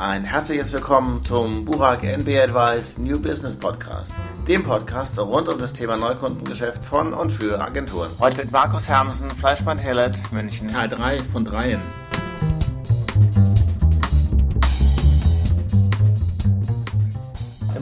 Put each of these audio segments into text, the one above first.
Ein herzliches Willkommen zum Burak NB Advice New Business Podcast, dem Podcast rund um das Thema Neukundengeschäft von und für Agenturen. Heute mit Markus Hermsen, Fleischmann Hellet, München. Teil 3 von 3.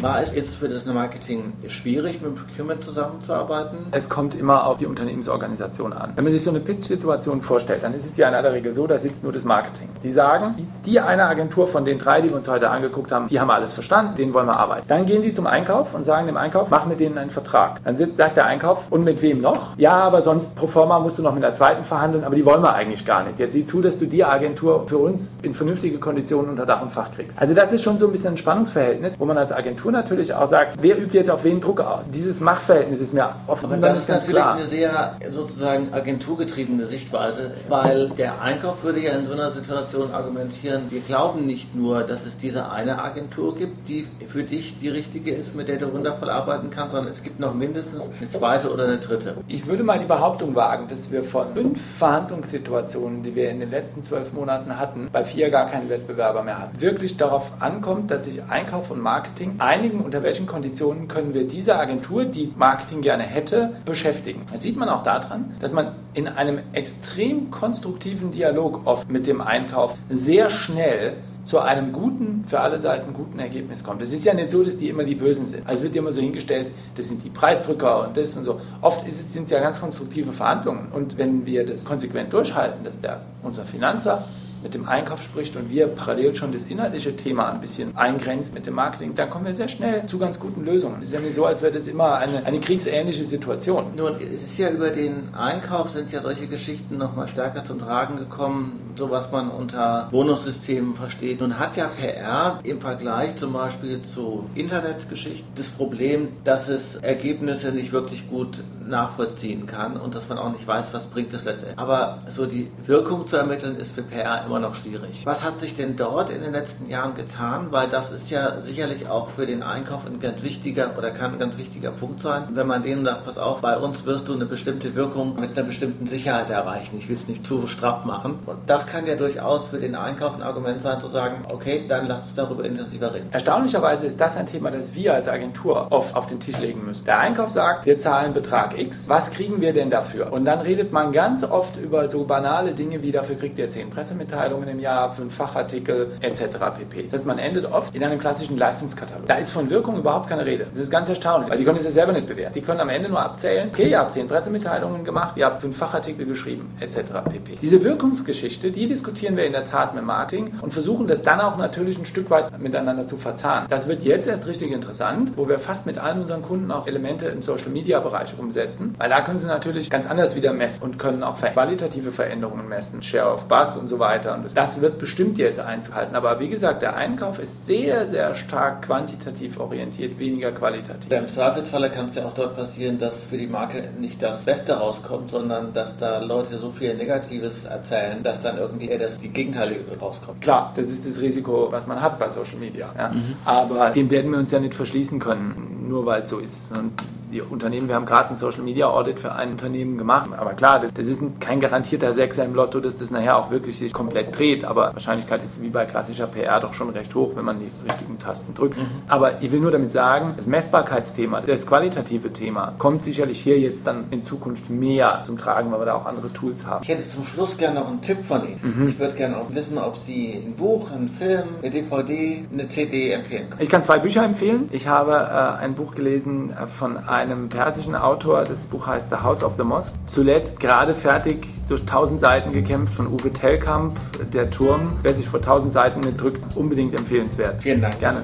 War es jetzt für das Marketing schwierig, mit Procurement zusammenzuarbeiten? Es kommt immer auf die Unternehmensorganisation an. Wenn man sich so eine Pitch-Situation vorstellt, dann ist es ja in aller Regel so, da sitzt nur das Marketing. Die sagen, die eine Agentur von den drei, die wir uns heute angeguckt haben, die haben alles verstanden, denen wollen wir arbeiten. Dann gehen die zum Einkauf und sagen dem Einkauf, mach mit denen einen Vertrag. Dann sagt der Einkauf, und mit wem noch? Ja, aber sonst pro forma musst du noch mit der zweiten verhandeln, aber die wollen wir eigentlich gar nicht. Jetzt sieh zu, dass du die Agentur für uns in vernünftige Konditionen unter Dach und Fach kriegst. Also das ist schon so ein bisschen ein Spannungsverhältnis, wo man als Agentur natürlich auch sagt, wer übt jetzt auf wen Druck aus? Dieses Machtverhältnis ist mir oft Aber das ist natürlich klar. eine sehr sozusagen agenturgetriebene Sichtweise, weil der Einkauf würde ja in so einer Situation argumentieren, wir glauben nicht nur, dass es diese eine Agentur gibt, die für dich die richtige ist, mit der du wundervoll arbeiten kannst, sondern es gibt noch mindestens eine zweite oder eine dritte. Ich würde mal die Behauptung wagen, dass wir von fünf Verhandlungssituationen, die wir in den letzten zwölf Monaten hatten, bei vier gar keinen Wettbewerber mehr hatten. Wirklich darauf ankommt, dass sich Einkauf und Marketing ein einigen, unter welchen Konditionen können wir diese Agentur, die Marketing gerne hätte, beschäftigen. Das sieht man auch daran, dass man in einem extrem konstruktiven Dialog oft mit dem Einkauf sehr schnell zu einem guten, für alle Seiten guten Ergebnis kommt. Es ist ja nicht so, dass die immer die Bösen sind. Also wird immer so hingestellt, das sind die Preisdrücker und das und so. Oft sind es ja ganz konstruktive Verhandlungen. Und wenn wir das konsequent durchhalten, dass der, unser Finanzer mit dem Einkauf spricht und wir parallel schon das inhaltliche Thema ein bisschen eingrenzt mit dem Marketing, dann kommen wir sehr schnell zu ganz guten Lösungen. Es ist ja nicht so, als wäre das immer eine, eine kriegsähnliche Situation. Nun, es ist ja über den Einkauf sind ja solche Geschichten nochmal stärker zum Tragen gekommen, so was man unter Bonussystemen versteht. Nun hat ja PR im Vergleich zum Beispiel zu Internetgeschichten das Problem, dass es Ergebnisse nicht wirklich gut nachvollziehen kann und dass man auch nicht weiß, was bringt es letztendlich. Aber so die Wirkung zu ermitteln ist für PR immer noch schwierig. Was hat sich denn dort in den letzten Jahren getan? Weil das ist ja sicherlich auch für den Einkauf ein ganz wichtiger oder kann ein ganz wichtiger Punkt sein. Wenn man denen sagt, pass auf, bei uns wirst du eine bestimmte Wirkung mit einer bestimmten Sicherheit erreichen. Ich will es nicht zu straff machen. Und das kann ja durchaus für den Einkauf ein Argument sein, zu sagen, okay, dann lass uns darüber intensiver reden. Erstaunlicherweise ist das ein Thema, das wir als Agentur oft auf den Tisch legen müssen. Der Einkauf sagt, wir zahlen Betrag X. Was kriegen wir denn dafür? Und dann redet man ganz oft über so banale Dinge wie, dafür kriegt ihr 10 Pressemitteilungen Pressemitteilungen im Jahr, fünf Fachartikel etc. pp. Das heißt, man endet oft in einem klassischen Leistungskatalog. Da ist von Wirkung überhaupt keine Rede. Das ist ganz erstaunlich, weil die können es ja selber nicht bewerten. Die können am Ende nur abzählen, okay, ihr habt zehn Pressemitteilungen gemacht, ihr habt fünf Fachartikel geschrieben etc. pp. Diese Wirkungsgeschichte, die diskutieren wir in der Tat mit Marketing und versuchen das dann auch natürlich ein Stück weit miteinander zu verzahnen. Das wird jetzt erst richtig interessant, wo wir fast mit allen unseren Kunden auch Elemente im Social Media Bereich umsetzen, weil da können sie natürlich ganz anders wieder messen und können auch qualitative Veränderungen messen, Share of Buzz und so weiter weiter. Und das wird bestimmt jetzt einzuhalten. Aber wie gesagt, der Einkauf ist sehr, sehr stark quantitativ orientiert, weniger qualitativ. Im Zweifelsfalle kann es ja auch dort passieren, dass für die Marke nicht das Beste rauskommt, sondern dass da Leute so viel Negatives erzählen, dass dann irgendwie eher das, die Gegenteile rauskommt. Klar, das ist das Risiko, was man hat bei Social Media. Ja? Mhm. Aber dem werden wir uns ja nicht verschließen können, nur weil es so ist. Und die Unternehmen, wir haben gerade ein Social Media Audit für ein Unternehmen gemacht, aber klar, das, das ist kein garantierter Sechser im Lotto, dass das nachher auch wirklich sich komplett dreht, aber Wahrscheinlichkeit ist wie bei klassischer PR doch schon recht hoch, wenn man die richtigen Tasten drückt. Mhm. Aber ich will nur damit sagen, das Messbarkeitsthema, das qualitative Thema kommt sicherlich hier jetzt dann in Zukunft mehr zum Tragen, weil wir da auch andere Tools haben. Ich hätte zum Schluss gerne noch einen Tipp von Ihnen. Mhm. Ich würde gerne auch wissen, ob Sie ein Buch, einen Film, eine DVD, eine CD empfehlen können. Ich kann zwei Bücher empfehlen. Ich habe äh, ein Buch gelesen äh, von einem einem persischen Autor. Das Buch heißt The House of the Mosque. Zuletzt gerade fertig durch 1000 Seiten gekämpft von Uwe Tellkamp, Der Turm. Wer sich vor 1000 Seiten drückt, unbedingt empfehlenswert. Vielen Dank. Gerne.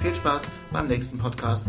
Viel Spaß beim nächsten Podcast.